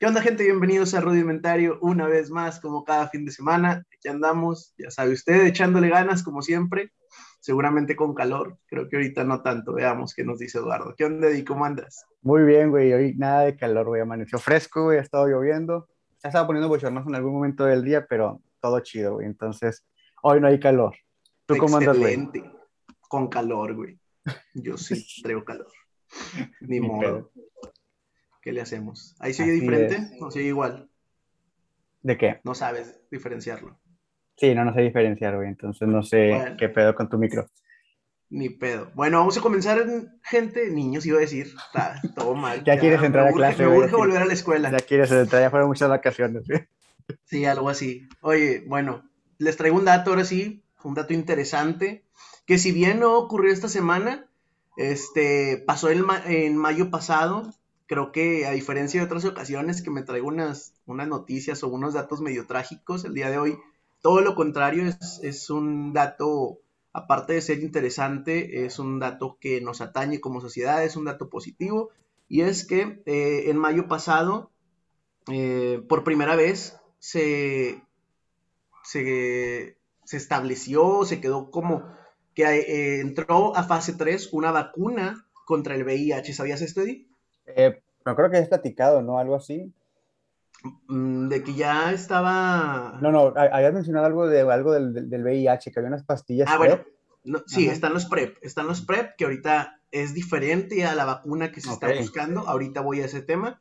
¿Qué onda, gente? Bienvenidos a Rudimentario una vez más, como cada fin de semana. Aquí andamos, ya sabe usted, echándole ganas, como siempre. Seguramente con calor. Creo que ahorita no tanto. Veamos qué nos dice Eduardo. ¿Qué onda, y cómo andas? Muy bien, güey. Hoy nada de calor, güey. Amaneció fresco, güey. Ha estado lloviendo. Ha estado poniendo bochornoso en algún momento del día, pero todo chido, güey. Entonces, hoy no hay calor. ¿Tú cómo andas, güey? Con calor, güey. Yo sí traigo calor. Ni, modo. ¿Qué le hacemos? ¿Ahí sigue diferente o sigue igual? ¿De qué? No sabes diferenciarlo. Sí, no, no sé diferenciar, güey. Entonces no sé qué pedo con tu micro. Ni pedo. Bueno, vamos a comenzar, gente. Niños, iba a decir. Está todo mal. ya, quieres entrar a clase. Me urge volver a la escuela. Ya quieres entrar, ya fueron muchas vacaciones, güey. Sí, algo así. Oye, bueno, les traigo un dato ahora sí, un dato interesante, que si bien no ocurrió esta semana, este, pasó en mayo pasado, creo que a diferencia de otras ocasiones que me traigo unas, noticias o unos datos medio trágicos, el día de hoy todo lo contrario es, un dato, aparte de ser interesante, es un dato que nos atañe como sociedad, es un dato positivo, y es que eh, en mayo pasado, eh, por primera vez, se, se, estableció, se quedó como que eh, entró a fase 3 una vacuna contra el VIH. ¿Sabías esto, Eddie? Eh, no creo que hayas platicado, ¿no? Algo así. Mm, de que ya estaba. No, no, habías mencionado algo de algo del, del VIH, que había unas pastillas. Ah, bueno. sí, están los PrEP. Están los PrEP, que ahorita es diferente a la vacuna que se está buscando. Ahorita voy a ese tema.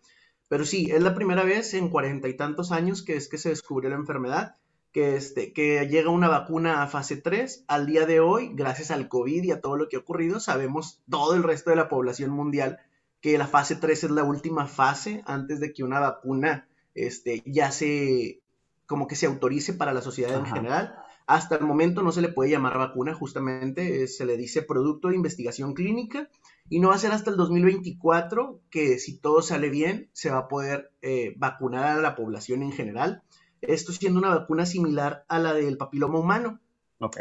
Pero sí, es la primera vez en cuarenta y tantos años que es que se descubrió la enfermedad, que, este, que llega una vacuna a fase 3. Al día de hoy, gracias al COVID y a todo lo que ha ocurrido, sabemos todo el resto de la población mundial que la fase 3 es la última fase antes de que una vacuna este, ya se, como que se autorice para la sociedad en general. Hasta el momento no se le puede llamar vacuna, justamente se le dice producto de investigación clínica y no va a ser hasta el 2024 que si todo sale bien se va a poder eh, vacunar a la población en general. Esto siendo una vacuna similar a la del papiloma humano,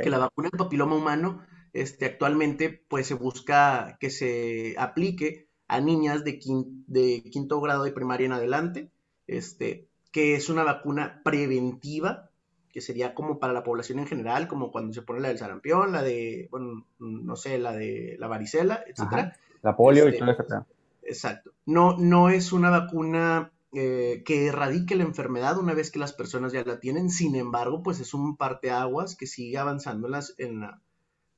que la vacuna del papiloma humano este, actualmente pues se busca que se aplique a niñas de, de quinto grado de primaria en adelante, este, que es una vacuna preventiva, que sería como para la población en general, como cuando se pone la del sarampión, la de, bueno, no sé, la de la varicela, etcétera. La polio y este, todo eso. Exacto. No, no es una vacuna eh, que erradique la enfermedad una vez que las personas ya la tienen. Sin embargo, pues es un parteaguas que sigue avanzando en, las, en la,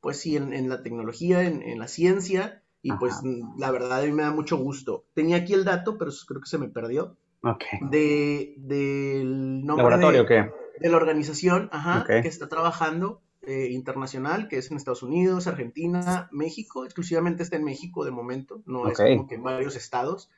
pues sí, en, la tecnología, en, en, la ciencia, y pues la verdad a mí me da mucho gusto. Tenía aquí el dato, pero creo que se me perdió. Ok. De, del nombre ¿Laboratorio de, qué? de la organización ajá, que está trabajando eh, internacional, que es en Estados Unidos, Argentina, México, exclusivamente está en México de momento, no es como que en varios estados,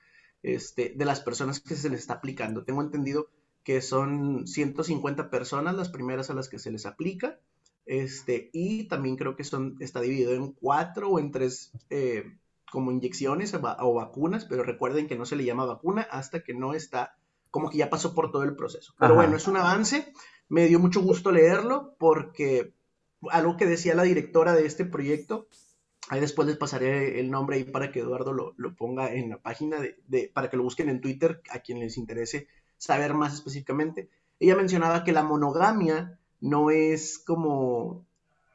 este, de las personas que se les está aplicando. Tengo entendido que son 150 personas las primeras a las que se les aplica este, y también creo que son, está dividido en cuatro o en tres eh, como inyecciones o, vacunas, pero recuerden que no se le llama vacuna hasta que no está, como que ya pasó por todo el proceso. Pero bueno, es un avance, me dio mucho gusto leerlo porque algo que decía la directora de este proyecto, ahí después les pasaré el nombre ahí para que Eduardo lo, lo ponga en la página, de, para que lo busquen en Twitter a quien les interese saber más específicamente. Ella mencionaba que la monogamia no es como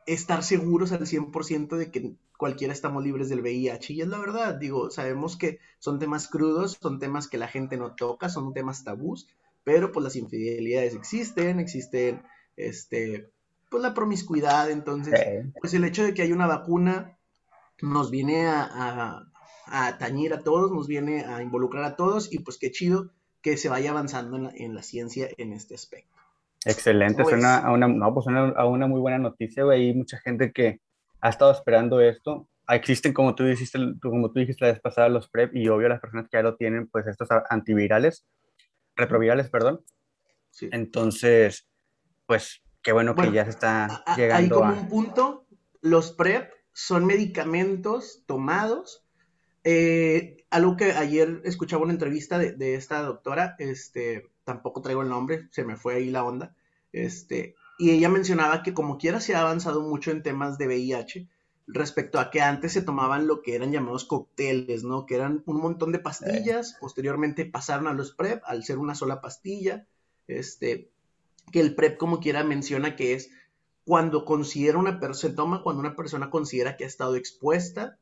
estar seguros al 100% de que cualquiera estamos libres del VIH. Y es la verdad, digo, sabemos que son temas crudos, son temas que la gente no toca, son temas tabús, pero pues las infidelidades existen, existen, este, pues la promiscuidad, entonces, pues el hecho de que hay una vacuna nos viene a, a, a, tañir a todos, nos viene a involucrar a todos y pues qué chido que se vaya avanzando en la, en la ciencia en este aspecto. Excelente, suena a una, no, pues suena a una muy buena noticia, güey. Hay mucha gente que ha estado esperando esto. Existen, como tú dijiste, como tú dijiste la vez pasada, los PrEP y obvio las personas que ya lo tienen, pues estos antivirales, retrovirales, perdón. Sí. Entonces, pues qué bueno, que ya se está llegando hay como un punto, los PrEP son medicamentos tomados. Eh, algo que ayer escuchaba una entrevista de, de esta doctora, este, tampoco traigo el nombre, se me fue ahí la onda, este, y ella mencionaba que como quiera se ha avanzado mucho en temas de VIH, respecto a que antes se tomaban lo que eran llamados cócteles, ¿no? Que eran un montón de pastillas, posteriormente pasaron a los PrEP al ser una sola pastilla, este, que el PrEP como quiera menciona que es cuando considera una persona, se toma cuando una persona considera que ha estado expuesta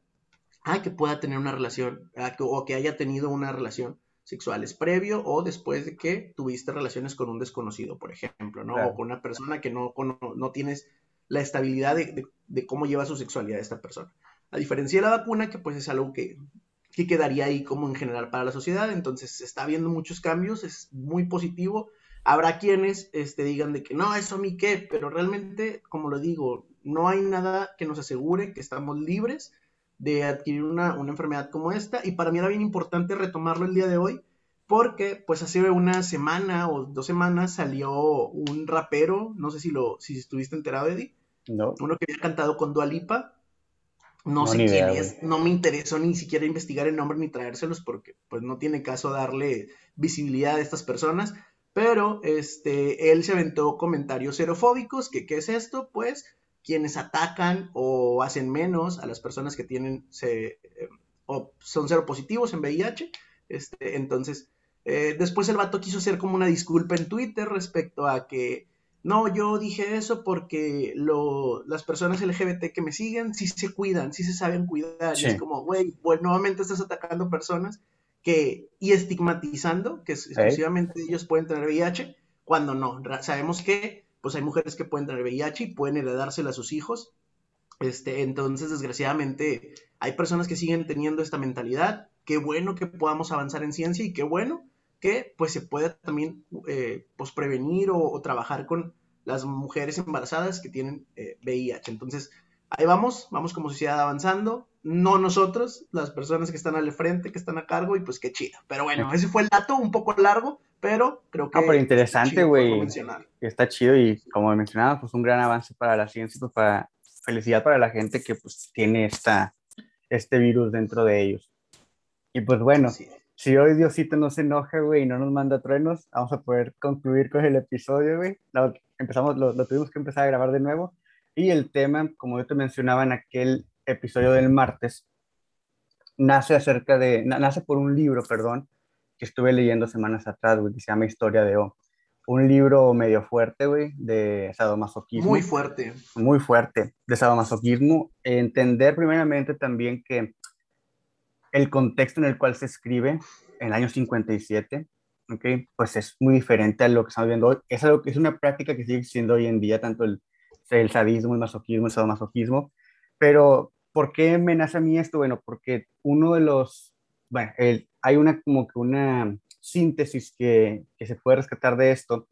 a que pueda tener una relación, o que haya tenido una relación sexuales previo o después de que tuviste relaciones con un desconocido, por ejemplo, ¿no? O con una persona que no, no, tienes la estabilidad de, cómo lleva su sexualidad esta persona. A diferencia de la vacuna, que pues es algo que, que quedaría ahí como en general para la sociedad, entonces se está viendo muchos cambios, es muy positivo. Habrá quienes este, digan de que no, eso a mí qué, pero realmente, como lo digo, no hay nada que nos asegure que estamos libres de adquirir una, enfermedad como esta. Y para mí era bien importante retomarlo el día de hoy, porque pues hace una semana o dos semanas salió un rapero, no sé si lo, si estuviste enterado, Eddie. No. Uno que había cantado con Dualipa. No, sé quién es, no me interesó ni siquiera investigar el nombre ni traérselos porque pues no tiene caso darle visibilidad a estas personas, pero este, él se aventó comentarios xerofóbicos, que qué es esto, pues quienes atacan o hacen menos a las personas que tienen se, eh, o son positivos en VIH. Este, entonces, eh, después el vato quiso hacer como una disculpa en Twitter respecto a que no, yo dije eso porque lo, las personas LGBT que me siguen sí se cuidan, sí se saben cuidar. Y es como, güey, pues nuevamente estás atacando personas que, y estigmatizando que exclusivamente ellos pueden tener VIH, cuando no. Sabemos que pues hay mujeres que pueden tener VIH y pueden heredárselo a sus hijos. Este, entonces, desgraciadamente, hay personas que siguen teniendo esta mentalidad. Qué bueno que podamos avanzar en ciencia y qué bueno que pues se pueda también eh, pues, prevenir o, trabajar con las mujeres embarazadas que tienen VIH. Eh, entonces, ahí vamos, vamos como sociedad avanzando. No nosotros, las personas que están al frente, que están a cargo, y pues qué chido. Pero bueno, ese fue el dato, un poco largo, pero creo que... Ah, pero interesante, güey. Está chido y como mencionaba, pues un gran avance para la ciencia, pues para felicidad para la gente que pues tiene esta, este virus dentro de ellos. Y pues bueno, si hoy Diosito no se enoja, güey, y no nos manda truenos, vamos a poder concluir con el episodio, güey. Lo, empezamos, lo, lo tuvimos que empezar a grabar de nuevo. Y el tema, como yo te mencionaba en aquel episodio del martes, nace acerca de, nace por un libro, perdón, que estuve leyendo semanas atrás, güey, que se llama Historia de O. Un libro medio fuerte, güey, de sadomasoquismo. Muy fuerte. Muy fuerte, de sadomasoquismo. Entender primeramente también que el contexto en el cual se escribe, en el año 57, ¿ok? Pues es muy diferente a lo que estamos viendo hoy. Es, algo, es una práctica que sigue siendo hoy en día, tanto el, el sadismo, el masoquismo, el sadomasoquismo. Pero, ¿por qué me nace a mí esto? Bueno, porque uno de los, bueno, el, hay una como que una síntesis que, que se puede rescatar de esto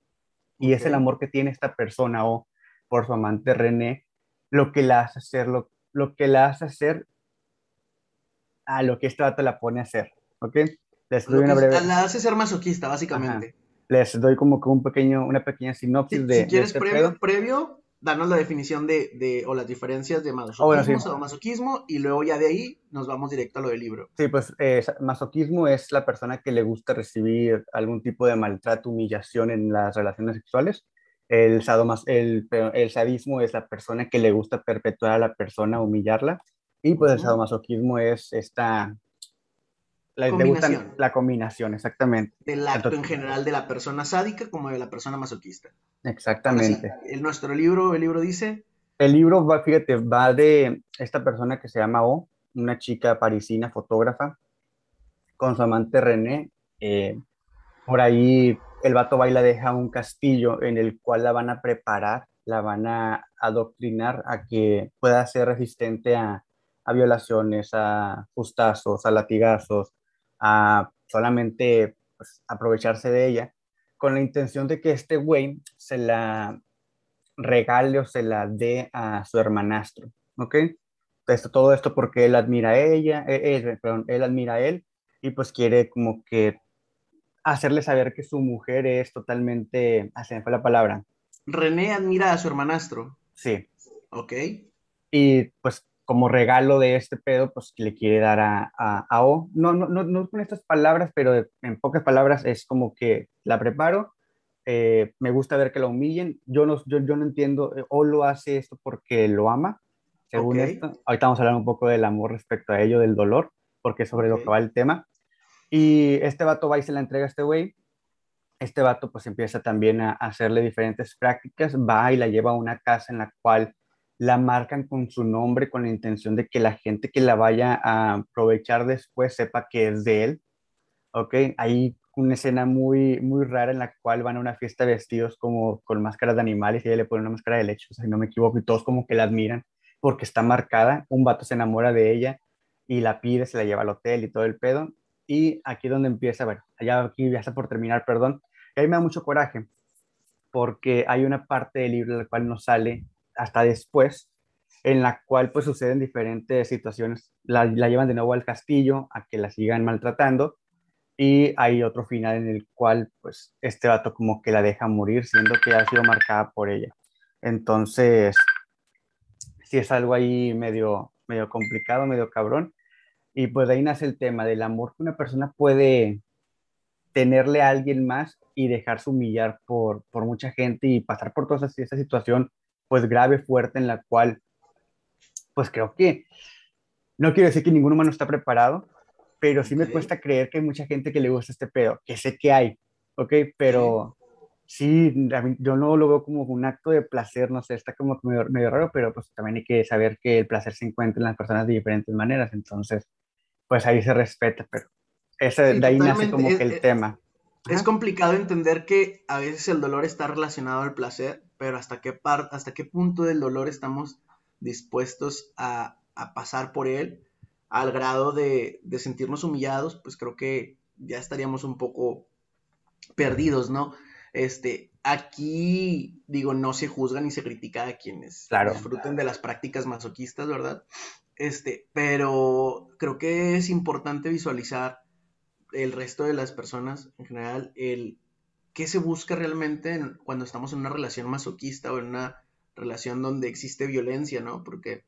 y es el amor que tiene esta persona o por su amante René, lo que la hace hacer, lo, lo que la hace hacer a lo que este dato la pone a hacer, ¿ok? Les doy una breve... La hace ser masoquista, básicamente. Les doy como que un pequeño, una pequeña sinopsis de... Si quieres este previo, previo, darnos la definición de, de, o las diferencias de masoquismo, o masoquismo, y luego ya de ahí nos vamos directo a lo del libro. Sí, pues eh, masoquismo es la persona que le gusta recibir algún tipo de maltrato, humillación en las relaciones sexuales. El, sadomas, el, el sadismo es la persona que le gusta perpetuar a la persona, humillarla. Y pues el sadomasoquismo es esta... La combinación. la combinación, exactamente. Del acto en general de la persona sádica como de la persona masoquista. Exactamente. el, nuestro libro, el libro dice... El libro va, fíjate, va de esta persona que se llama O, una chica parisina, fotógrafa, con su amante René. Eh, por ahí el vato va y la deja un castillo en el cual la van a preparar, la van a adoctrinar a que pueda ser resistente a, a violaciones, a justazos, a latigazos, a solamente pues, aprovecharse de ella con la intención de que este güey se la regale o se la dé a su hermanastro, ¿ok? Esto, todo esto porque él admira a ella, él, perdón, él admira a él y pues quiere como que hacerle saber que su mujer es totalmente, ah, se me fue la palabra. René admira a su hermanastro. Sí. Ok. Y pues como regalo de este pedo, pues le quiere dar a, a, O. No, no, no, no con estas palabras, pero en pocas palabras es como que la preparo, eh, me gusta ver que la humillen, yo no, yo, yo no entiendo, eh, O lo hace esto porque lo ama, según esto. Ahorita vamos a hablar un poco del amor respecto a ello, del dolor, porque es sobre lo que va el tema. Y este vato va y se la entrega a este güey. Este vato pues empieza también a hacerle diferentes prácticas, va y la lleva a una casa en la cual la marcan con su nombre con la intención de que la gente que la vaya a aprovechar después sepa que es de él. ¿Ok? Hay una escena muy, muy rara en la cual van a una fiesta vestidos como con máscaras de animales y ella le pone una máscara de leche, si no me equivoco, y todos como que la admiran porque está marcada. Un vato se enamora de ella y la pide, se la lleva al hotel y todo el pedo. Y aquí donde empieza, bueno, allá aquí ya está por terminar, perdón. Y ahí me da mucho coraje porque hay una parte del libro en la cual no sale hasta después, en la cual pues suceden diferentes situaciones. La, llevan de nuevo al castillo a que la sigan maltratando y hay otro final en el cual pues este vato como que la deja morir siendo que ha sido marcada por ella. Entonces, sí es algo ahí medio, medio complicado, medio cabrón. Y pues ahí nace el tema del amor que una persona puede tenerle a alguien más y dejarse humillar por, por mucha gente y pasar por toda esa situación pues grave, fuerte, en la cual, pues creo que, no quiero decir que ningún humano está preparado, pero sí me cuesta creer que hay mucha gente que le gusta este pedo, que sé que hay, ¿ok? Pero sí, yo no lo veo como un acto de placer, no sé, está como medio, medio, raro, pero pues también hay que saber que el placer se encuentra en las personas de diferentes maneras, entonces, pues ahí se respeta, pero ese, de ahí nace como que el tema. Es complicado entender que a veces el dolor está relacionado al placer, pero hasta qué, hasta qué punto del dolor estamos dispuestos a, pasar por él al grado de, sentirnos humillados, pues creo que ya estaríamos un poco perdidos, ¿no? Este, aquí, digo, no se juzga ni se critica a quienes disfruten de las prácticas masoquistas, ¿verdad? Este, pero creo que es importante visualizar el resto de las personas en general, el qué se busca realmente cuando estamos en una relación masoquista o en una relación donde existe violencia, ¿no? Porque,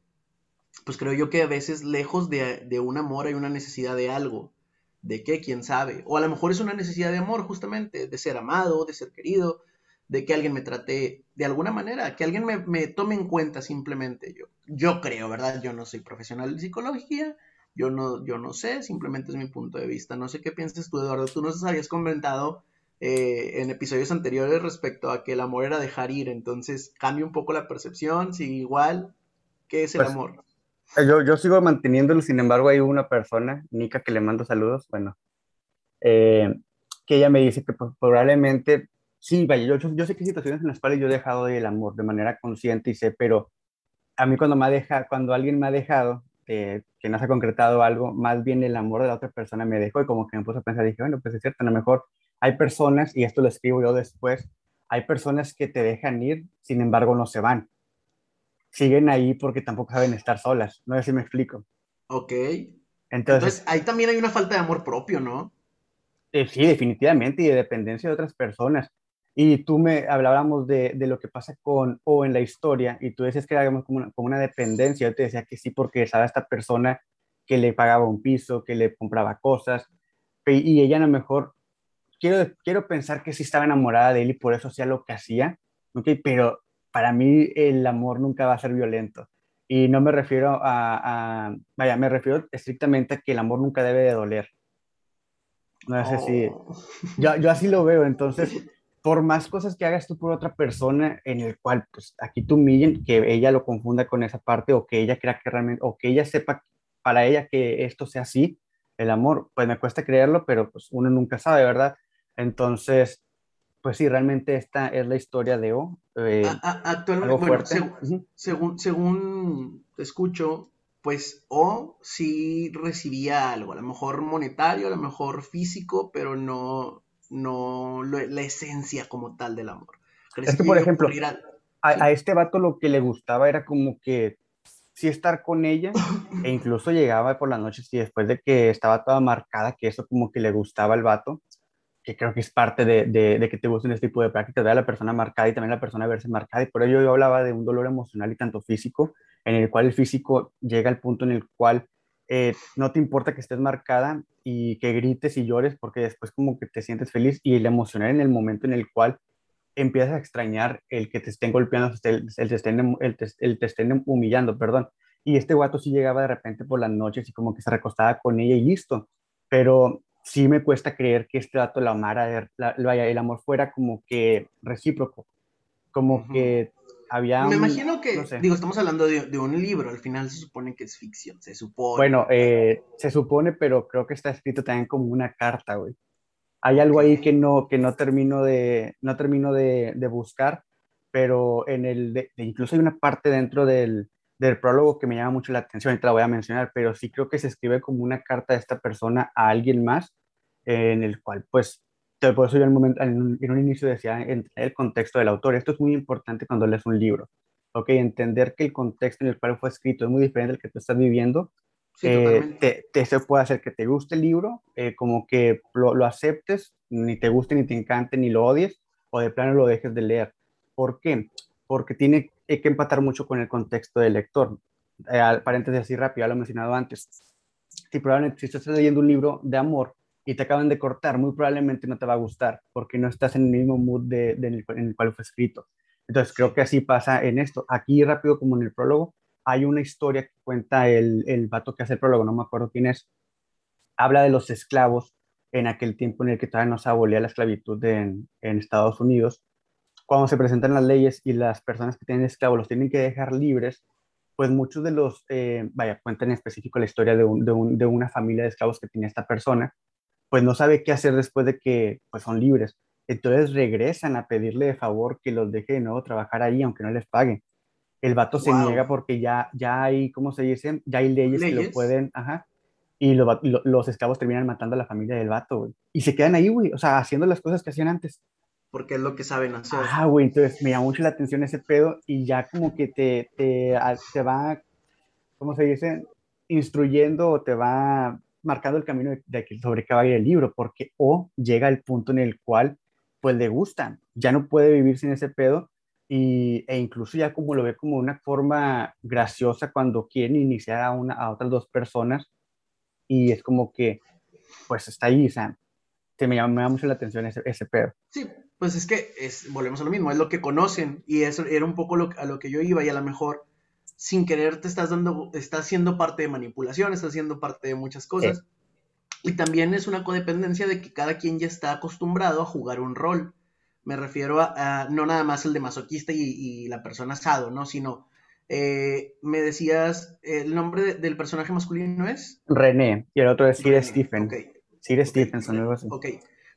pues creo yo que a veces lejos de, un amor hay una necesidad de algo. ¿De qué? ¿Quién sabe? O a lo mejor es una necesidad de amor, justamente, de ser amado, de ser querido, de que alguien me trate de alguna manera, que alguien me, me, tome en cuenta simplemente. Yo, yo creo, ¿verdad? Yo no soy profesional de psicología, yo no, yo no sé, simplemente es mi punto de vista. No sé qué piensas tú, Eduardo. Tú nos habías comentado eh, en episodios anteriores respecto a que el amor era dejar ir. Entonces, cambia un poco la percepción, sigue igual. ¿Qué es el pues, amor? Eh, yo, yo sigo manteniéndolo, sin embargo, hay una persona, Nika, que le mando saludos, bueno, eh, que ella me dice que pues, probablemente, sí, vaya, yo, yo, sé que hay situaciones en las cuales yo he dejado el amor de manera consciente y sé, pero a mí cuando me ha dejado, cuando alguien me ha dejado, que no se ha concretado algo, más bien el amor de la otra persona me dejó y como que me puse a pensar, dije, bueno, pues es cierto, a lo mejor hay personas, y esto lo escribo yo después, hay personas que te dejan ir, sin embargo no se van. Siguen ahí porque tampoco saben estar solas, no sé si me explico. Ok. Entonces, ahí también hay una falta de amor propio, ¿no? Eh, sí, definitivamente, y de dependencia de otras personas. Y tú me hablábamos de, de, lo que pasa con O en la historia, y tú decías que era como una, como una dependencia. Yo te decía que sí, porque estaba esta persona que le pagaba un piso, que le compraba cosas, y, ella a lo mejor, quiero, quiero pensar que sí estaba enamorada de él y por eso hacía lo que hacía, ¿okay? pero para mí el amor nunca va a ser violento. Y no me refiero a, a, vaya, me refiero estrictamente a que el amor nunca debe de doler. No sé si, oh. yo, yo así lo veo, entonces por más cosas que hagas tú por otra persona, en el cual, pues aquí tú humillen, que ella lo confunda con esa parte o que ella crea que realmente, o que ella sepa para ella que esto sea así, el amor, pues me cuesta creerlo, pero pues uno nunca sabe, ¿verdad? Entonces, pues sí, realmente esta es la historia de O. Eh, actualmente, bueno, según, según, escucho, pues O sí recibía algo, a lo mejor monetario, a lo mejor físico, pero no, no la esencia como tal del amor. Es que, por ejemplo, a, este vato lo que le gustaba era como que sí estar con ella e incluso llegaba por las noches y después de que estaba toda marcada, que eso como que le gustaba al vato, que creo que es parte de, de, que te gusten este tipo de prácticas, ver a la persona marcada y también la persona verse marcada. Y por ello yo hablaba de un dolor emocional y tanto físico, en el cual el físico llega al punto en el cual eh, no te importa que estés marcada y que grites y llores porque después como que te sientes feliz y el emocional en el momento en el cual empiezas a extrañar el que te estén golpeando, el, te estén, el, te, estén humillando, perdón. Y este guato sí llegaba de repente por las noches y como que se recostaba con ella y listo. Pero sí me cuesta creer que este dato la amara, la, el amor fuera como que recíproco, como que había... Me imagino que, digo, estamos hablando de, un libro, al final se supone que es ficción, se supone. Bueno, eh, se supone, pero creo que está escrito también como una carta, güey. Hay algo ahí que no, que no termino de, no termino de, de buscar, pero en el, incluso hay una parte dentro del, del prólogo que me llama mucho la atención, ahorita la voy a mencionar, pero sí creo que se escribe como una carta de esta persona a alguien más, en el cual, pues, por eso yo en, momento, en, un, inicio decía el contexto del autor. Esto es muy importante cuando lees un libro, ¿ok? Entender que el contexto en el cual fue escrito es muy diferente del que tú estás viviendo. Eh, te, te, se puede hacer que te guste el libro, eh, como que lo, lo aceptes, ni te guste, ni te encante, ni lo odies, o de plano lo dejes de leer. ¿Por qué? Porque tiene hay que empatar mucho con el contexto del lector. Eh, paréntesis así rápido, lo he mencionado antes. Si probablemente si estás leyendo un libro de amor y te acaban de cortar, muy probablemente no te va a gustar porque no estás en el mismo mood de, en, el, cual fue escrito. Entonces creo que así pasa en esto. Aquí rápido como en el prólogo, hay una historia que cuenta el, el vato que hace el prólogo, no me acuerdo quién es. Habla de los esclavos en aquel tiempo en el que todavía no se abolía la esclavitud en, en Estados Unidos cuando se presentan las leyes y las personas que tienen esclavos los tienen que dejar libres, pues muchos de los, eh, vaya, cuentan en específico la historia de, de, una familia de esclavos que tiene esta persona, pues no sabe qué hacer después de que pues son libres. Entonces regresan a pedirle de favor que los deje de nuevo trabajar ahí, aunque no les paguen. El vato se niega porque ya, ya hay, ¿cómo se dice? Ya hay leyes, que lo pueden, ajá. Y los esclavos terminan matando a la familia del vato, güey. Y se quedan ahí, güey, o sea, haciendo las cosas que hacían antes porque es lo que saben hacer. Ah, güey, entonces me llama mucho la atención ese pedo y ya como que te, te, te va, ¿cómo se dice? Instruyendo o te va marcando el camino de, que sobre qué va a ir el libro, porque o llega el punto en el cual pues le gustan, ya no puede vivir sin ese pedo y, e incluso ya como lo ve como una forma graciosa cuando quieren iniciar a, una, a otras dos personas y es como que pues está ahí, o sea, te me llama, mucho la atención ese, ese pedo. Sí, pues es que es, volvemos a lo mismo, es lo que conocen y eso era un poco lo, a lo que yo iba y a lo mejor sin querer te estás dando, estás siendo parte de manipulación, estás siendo parte de muchas cosas. Y también es una codependencia de que cada quien ya está acostumbrado a jugar un rol. Me refiero a, no nada más el de masoquista y, la persona asado, ¿no? Sino, eh, me decías, ¿el nombre del personaje masculino es? René, y el otro es Sir Stephen. Sir Stephenson, algo así. Ok,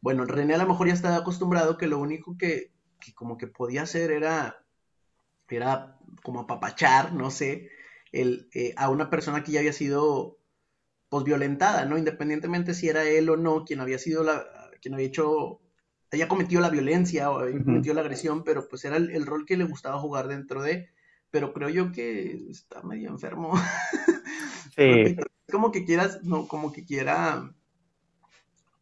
bueno, René a lo mejor ya estaba acostumbrado que lo único que, como que podía hacer era, era como apapachar, no sé, el, eh, a una persona que ya había sido pues violentada, ¿no? Independientemente si era él o no quien había sido la, quien había hecho, había cometido la violencia o había cometido la agresión, pero pues era el, rol que le gustaba jugar dentro de, pero creo yo que está medio enfermo. Sí. como que quieras, no, como que quiera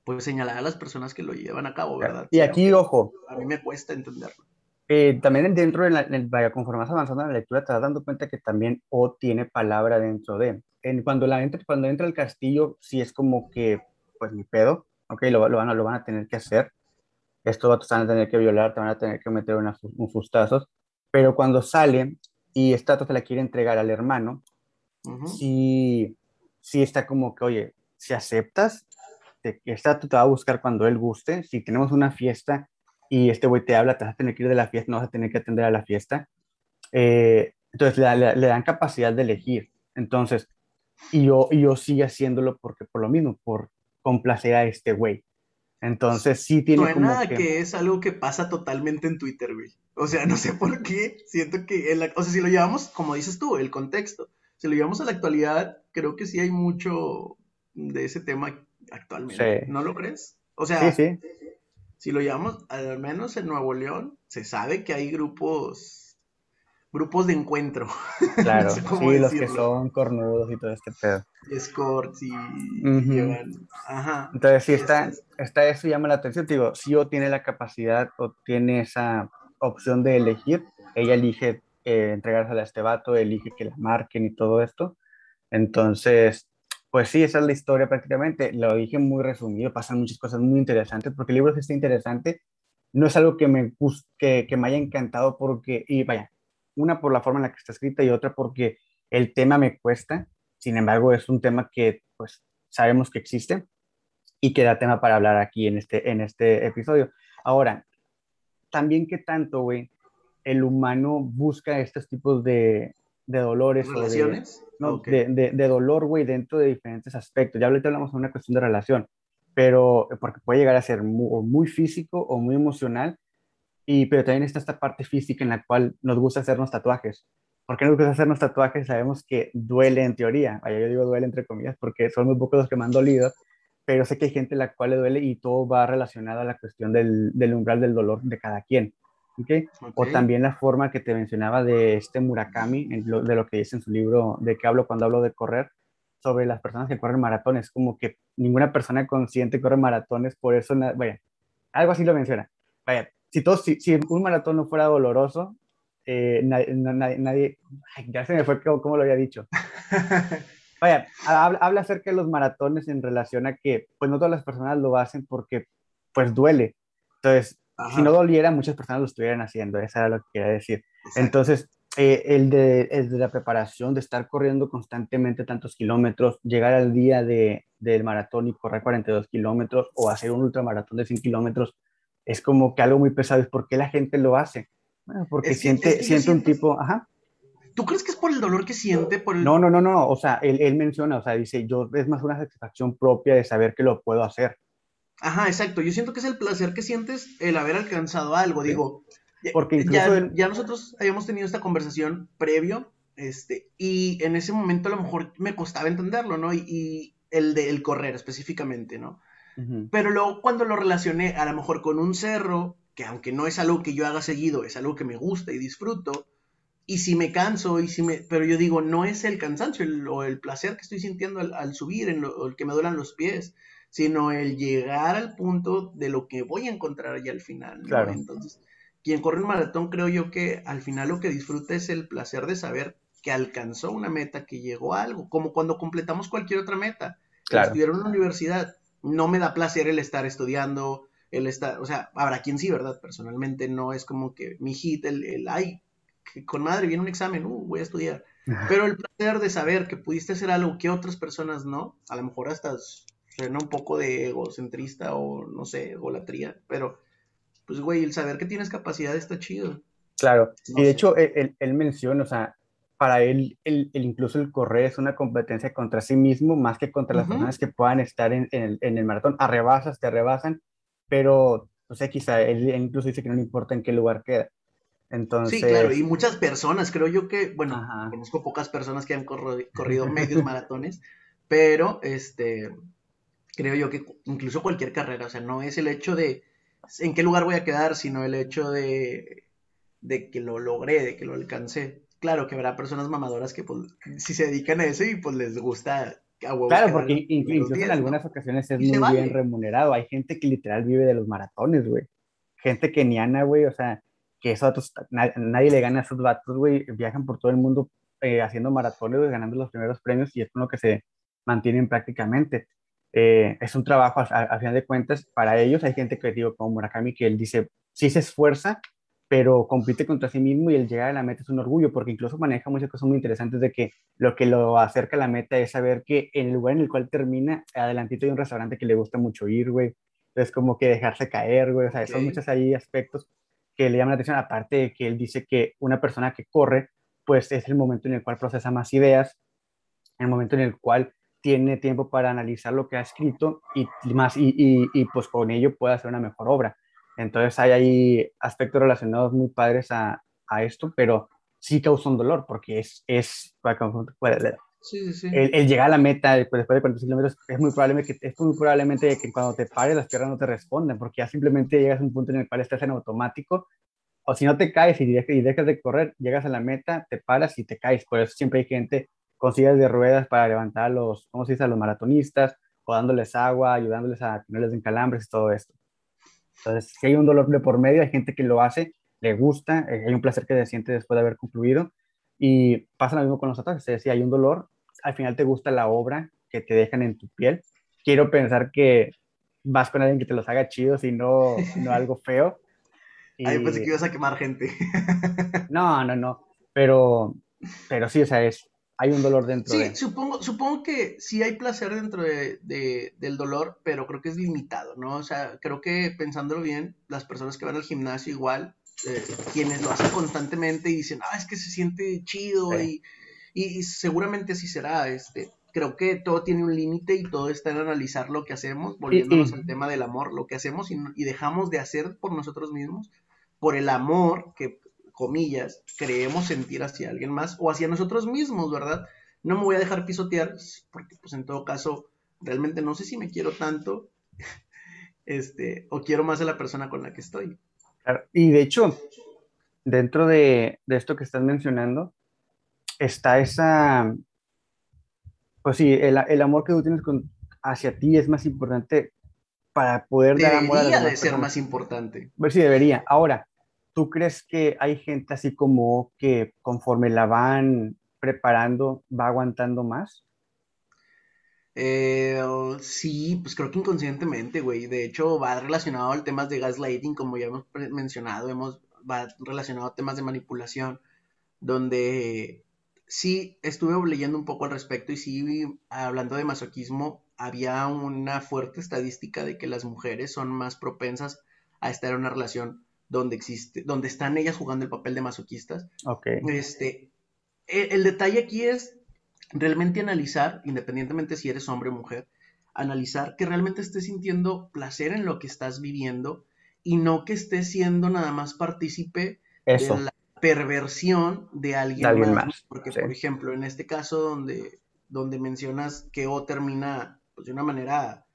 pues señalar a las personas que lo llevan a cabo, ¿verdad? Y aquí, ojo. A mí me cuesta entenderlo. Eh, también dentro de la, vaya, conforme vas avanzando en la lectura, te das dando cuenta que también O tiene palabra dentro de. En, cuando, la entra, cuando entra al castillo, sí es como que, pues mi pedo, ok, lo, lo, van, a, lo van a tener que hacer. Esto te van a tener que violar, te van a tener que meter una, un fustazos. Pero cuando sale y esta te la quiere entregar al hermano, sí, sí está como que, oye, si aceptas, este, esta te va a buscar cuando él guste. Si tenemos una fiesta y este güey te habla, te vas a tener que ir de la fiesta, no vas a tener que atender a la fiesta. Eh, entonces le, dan capacidad de elegir. Entonces, y yo, y yo sigo haciéndolo porque por lo mismo, por complacer a este güey. Entonces sí tiene como que... que... es algo que pasa totalmente en Twitter, güey. O sea, no sé por qué, siento que, el, o sea, si lo llevamos, como dices tú, el contexto, si lo llevamos a la actualidad, creo que sí hay mucho de ese tema actualmente. ¿No lo crees? O sea, si lo llamamos, al menos en Nuevo León, se sabe que hay grupos, grupos de encuentro. Claro, sí, los que son cornudos y todo este pedo. Escorts y, Ajá. Entonces, si está, está eso llama la atención. Te digo, si o tiene la capacidad o tiene esa opción de elegir, ella elige eh, entregársela a este vato, elige que la marquen y todo esto. Entonces, pues sí, esa es la historia prácticamente. Lo dije muy resumido, pasan muchas cosas muy interesantes, porque el libro es interesante. No es algo que me, que, que me haya encantado porque, y vaya, una por la forma en la que está escrita y otra porque el tema me cuesta, sin embargo es un tema que pues sabemos que existe y que da tema para hablar aquí en este, en este episodio. Ahora, también que tanto, güey, el humano busca estos tipos de, de dolores. ¿Relaciones? no, de, de, de, dolor, güey, dentro de diferentes aspectos. Ya ahorita hablamos de una cuestión de relación, pero porque puede llegar a ser muy, muy físico o muy emocional, y, pero también está esta parte física en la cual nos gusta hacernos tatuajes. ¿Por qué nos gusta hacernos tatuajes? Sabemos que duele en teoría. Vaya, yo digo duele entre comillas porque son muy pocos los que me han dolido, pero sé que hay gente a la cual le duele y todo va relacionado a la cuestión del, del umbral del dolor de cada quien. ¿Okay? O también la forma que te mencionaba de este Murakami, de lo que dice en su libro, de qué hablo cuando hablo de correr, sobre las personas que corren maratones, como que ninguna persona consciente corre maratones, por eso, vaya, algo así lo menciona. Vaya, si, todo, si, un maratón no fuera doloroso, eh, nadie, nadie, ya se me fue como, lo había dicho. Vaya, habla, habla, acerca de los maratones en relación a que, pues no todas las personas lo hacen porque, pues duele. Entonces, si no doliera, muchas personas lo estuvieran haciendo, eso era lo que quería decir. Entonces, eh, el, de, el, de, la preparación, de estar corriendo constantemente tantos kilómetros, llegar al día de, del maratón y correr 42 kilómetros o hacer un ultramaratón de 100 kilómetros, es como que algo muy pesado. ¿Es por qué la gente lo hace? Bueno, porque siente, siente un tipo, ajá. ¿Tú crees que es por el dolor que siente? Por el... No, no, no, no, o sea, él, él menciona, o sea, dice, yo es más una satisfacción propia de saber que lo puedo hacer. Ajá, exacto. Yo siento que es el placer que sientes el haber alcanzado algo. Digo, porque incluso ya, nosotros habíamos tenido esta conversación previo, este, y en ese momento a lo mejor me costaba entenderlo, ¿no? Y, el de el correr específicamente, ¿no? Pero luego cuando lo relacioné a lo mejor con un cerro, que aunque no es algo que yo haga seguido, es algo que me gusta y disfruto, y si me canso, y si me, pero yo digo, no es el cansancio o el placer que estoy sintiendo al, subir, en o el que me duelan los pies, sino el llegar al punto de lo que voy a encontrar ya al final. Claro. Entonces, quien corre un maratón, creo yo que al final lo que disfruta es el placer de saber que alcanzó una meta, que llegó a algo, como cuando completamos cualquier otra meta. Claro. Estudiar en una universidad, no me da placer el estar estudiando, el estar, o sea, habrá quien sí, ¿verdad? Personalmente no es como que mi hit, el, el ay, con madre viene un examen, uh, voy a estudiar. Pero el placer de saber que pudiste hacer algo que otras personas no, a lo mejor hasta suena un poco de egocentrista o no sé, egolatría, pero pues güey, el saber que tienes capacidad está chido. Claro, y de hecho él, él, menciona, o sea, para él el, incluso el correr es una competencia contra sí mismo más que contra las personas que puedan estar en, el, en, el, maratón. Arrebasas, te rebasan, pero, o sea, quizá él, incluso dice que no le importa en qué lugar queda. Entonces... Sí, claro, y muchas personas, creo yo que, bueno, conozco pocas personas que han corrido medios maratones, pero este, creo yo que incluso cualquier carrera, o sea, no es el hecho de en qué lugar voy a quedar, sino el hecho de, de que lo logré, de que lo alcancé. Claro que habrá personas mamadoras que pues, si se dedican a eso y pues les gusta Claro, porque incluso en algunas ocasiones es muy bien remunerado. Hay gente que literal vive de los maratones, güey. Gente keniana, güey, o sea, que esos nadie, le gana a esos vatos, güey. Viajan por todo el mundo eh, haciendo maratones, ganando los primeros premios y es uno que se mantienen prácticamente. Eh, es un trabajo, a, final de cuentas, para ellos hay gente que digo como Murakami que él dice, sí se esfuerza, pero compite contra sí mismo y el llegar a la meta es un orgullo, porque incluso maneja muchas cosas muy interesantes de que lo que lo acerca a la meta es saber que en el lugar en el cual termina, adelantito hay un restaurante que le gusta mucho ir, güey. Entonces, como que dejarse caer, güey. O sea, son muchos ahí aspectos que le llaman la atención, aparte de que él dice que una persona que corre, pues es el momento en el cual procesa más ideas, el momento en el cual tiene tiempo para analizar lo que ha escrito y, más, y, y, pues con ello puede hacer una mejor obra. Entonces hay ahí aspectos relacionados muy padres a, a esto, pero sí causa un dolor porque es, es sí, sí, El, llegar a la meta después, de 45 kilómetros es muy probablemente que, es muy probablemente que cuando te pares las piernas no te responden porque ya simplemente llegas a un punto en el cual estás en automático o si no te caes y dejas, y dejas de correr, llegas a la meta, te paras y te caes. Por eso siempre hay gente con sillas de ruedas para levantar a los, ¿cómo se dice?, a los maratonistas, o dándoles agua, ayudándoles a tenerles en calambres y todo esto. Entonces, si hay un dolor de por medio, hay gente que lo hace, le gusta, eh, hay un placer que se siente después de haber concluido, y pasa lo mismo con los tatuajes, si hay un dolor, al final te gusta la obra que te dejan en tu piel. Quiero pensar que vas con alguien que te los haga chidos y no, no algo feo. Y... Ay, pensé que ibas a quemar gente. no, no, no, pero, pero sí, o sea, es, hay un dolor dentro sí, supongo, supongo que sí hay placer dentro de, del dolor, pero creo que es limitado, ¿no? O sea, creo que pensándolo bien, las personas que van al gimnasio igual, eh, quienes lo hacen constantemente y dicen, ah, es que se siente chido y, y, seguramente así será, este, creo que todo tiene un límite y todo está en analizar lo que hacemos, volviéndonos al tema del amor, lo que hacemos y, y, dejamos de hacer por nosotros mismos, por el amor que comillas, creemos sentir hacia alguien más o hacia nosotros mismos, ¿verdad? No me voy a dejar pisotear, porque pues en todo caso, realmente no sé si me quiero tanto, este, o quiero más a la persona con la que estoy. Y de hecho, dentro de, esto que estás mencionando, está esa, pues sí, el, amor que tú tienes con, hacia ti es más importante para poder dar amor a Debería de ser más importante. Ver si debería. Ahora, ¿Tú crees que hay gente así como que conforme la van preparando va aguantando más? Eh, sí, pues creo que inconscientemente, güey. De hecho, va relacionado al temas de gaslighting, como ya hemos mencionado, hemos, va relacionado a temas de manipulación, donde sí estuve leyendo un poco al respecto y sí, hablando de masoquismo, había una fuerte estadística de que las mujeres son más propensas a estar en una relación donde existe, donde están ellas jugando el papel de masoquistas. Este, e, el, detalle aquí es realmente analizar, independientemente si eres hombre o mujer, analizar que realmente estés sintiendo placer en lo que estás viviendo y no que estés siendo nada más partícipe de la perversión de alguien, más. Porque, por ejemplo, en este caso donde, donde mencionas que O termina pues, de una manera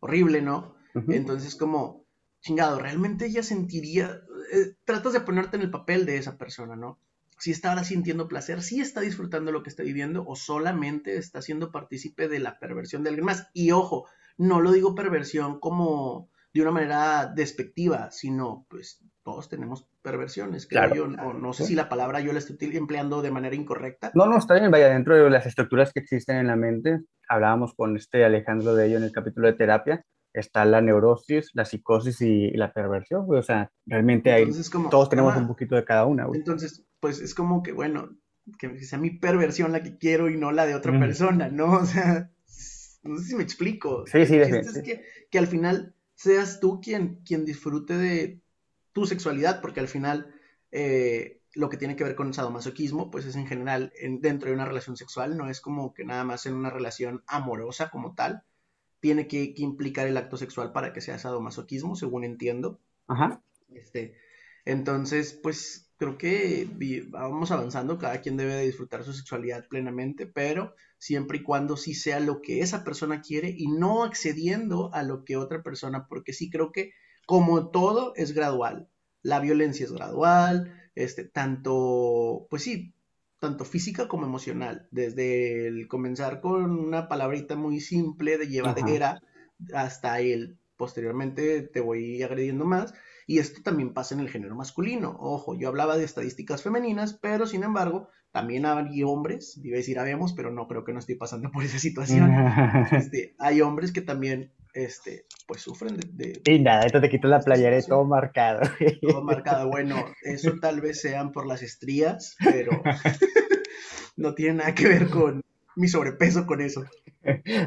horrible, ¿no? Entonces, como, chingado, realmente ella sentiría, eh, tratas de ponerte en el papel de esa persona, ¿no? Si está ahora sintiendo placer, si está disfrutando lo que está viviendo o solamente está siendo partícipe de la perversión de alguien más. Y ojo, no lo digo perversión como de una manera despectiva, sino pues todos tenemos perversiones, creo yo, no, sé si la palabra yo la estoy empleando de manera incorrecta. No, no, está bien, vaya, dentro de las estructuras que existen en la mente, hablábamos con este Alejandro de ello en el capítulo de terapia, está la neurosis, la psicosis y, la perversión, O sea, realmente hay, todos tenemos un poquito de cada una, Entonces, pues es como que, bueno, que sea mi perversión la que quiero y no la de otra persona, ¿no? O sea, no sé si me explico. Sí, sí, Es que, que, al final seas tú quien, quien disfrute de tu sexualidad, porque al final eh, lo que tiene que ver con sadomasoquismo, pues es en general dentro de una relación sexual, no es como que nada más en una relación amorosa como tal, tiene que, implicar el acto sexual para que sea sadomasoquismo, según entiendo. Ajá. Este, entonces, pues creo que vamos avanzando, cada quien debe de disfrutar su sexualidad plenamente, pero siempre y cuando sí sea lo que esa persona quiere y no accediendo a lo que otra persona, porque sí creo que como todo es gradual, la violencia es gradual, este, tanto, pues sí, tanto física como emocional, desde el comenzar con una palabrita muy simple de llevadera hasta el posteriormente te voy agrediendo más. Y esto también pasa en el género masculino. Ojo, yo hablaba de estadísticas femeninas, pero sin embargo, también hay hombres, iba a decir habemos, pero no creo que no estoy pasando por esa situación. Este, hay hombres que también este, pues sufren de, Y nada, esto te quito la playera y todo marcado. Todo marcado, bueno, eso tal vez sean por las estrías, pero no tiene nada que ver con mi sobrepeso con eso.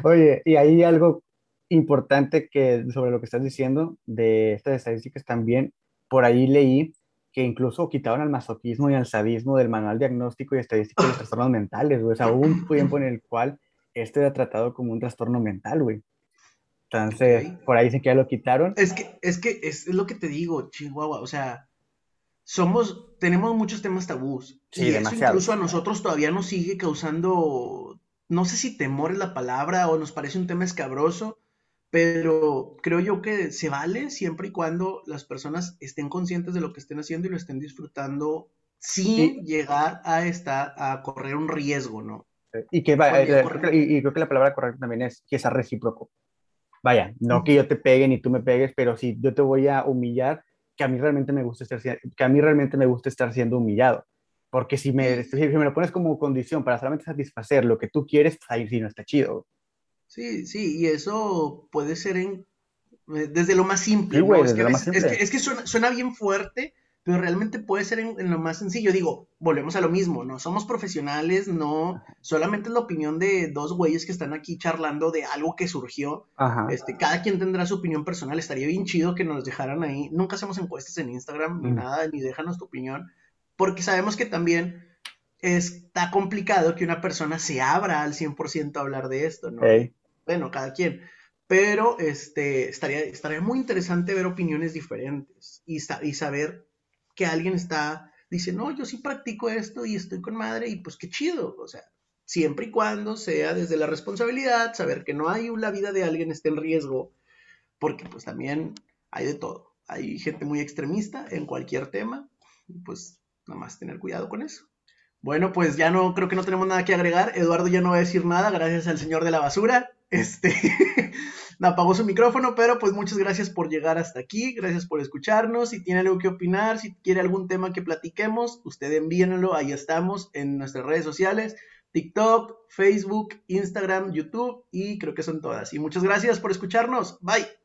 Oye, y hay algo importante que sobre lo que estás diciendo de estas estadísticas también, por ahí leí que incluso quitaron al masoquismo y al sadismo del manual diagnóstico y estadístico de los trastornos mentales, güey. O sea, hubo un tiempo en el cual esto era tratado como un trastorno mental, güey. Entonces, por ahí dicen que ya lo quitaron. Es que, es que es, lo que te digo, Chihuahua, o sea, somos, tenemos muchos temas tabús. Sí, y eso incluso a nosotros todavía nos sigue causando, no sé si temor es la palabra o nos parece un tema escabroso, pero creo yo que se vale siempre y cuando las personas estén conscientes de lo que estén haciendo y lo estén disfrutando sin llegar a estar, a correr un riesgo, ¿no? Y que va, eh, y, y, creo que la palabra correcta también es que sea recíproco. Vaya, no que yo te pegue ni tú me pegues, pero si yo te voy a humillar, que a mí realmente me gusta estar, que a mí realmente me gusta estar siendo humillado. Porque si me, si me lo pones como condición para solamente satisfacer lo que tú quieres, pues ahí sí no está chido. Sí, sí, y eso puede ser en, eh, desde lo más simple. es, que, suena, bien fuerte, pero realmente puede ser en, lo más sencillo. Digo, volvemos a lo mismo, no somos profesionales, no solamente es la opinión de dos güeyes que están aquí charlando de algo que surgió. Este, cada quien tendrá su opinión personal, estaría bien chido que nos dejaran ahí. Nunca hacemos encuestas en Instagram ni mm. nada, ni déjanos tu opinión, porque sabemos que también está complicado que una persona se abra al 100% a hablar de esto, ¿no? Bueno, cada quien pero este, estaría, estaría muy interesante ver opiniones diferentes y, y saber que alguien está, dice, no, yo sí practico esto y estoy con madre y pues qué chido, o sea, siempre y cuando sea desde la responsabilidad, saber que no hay la vida de alguien esté en riesgo, porque pues también hay de todo, hay gente muy extremista en cualquier tema, pues nada más tener cuidado con eso. Bueno, pues ya no, creo que no tenemos nada que agregar. Eduardo ya no va a decir nada, gracias al señor de la basura. Este, apagó su micrófono, pero pues muchas gracias por llegar hasta aquí, gracias por escucharnos. Si tiene algo que opinar, si quiere algún tema que platiquemos, usted envíenlo, ahí estamos en nuestras redes sociales, TikTok, Facebook, Instagram, YouTube y creo que son todas. Y muchas gracias por escucharnos. Bye.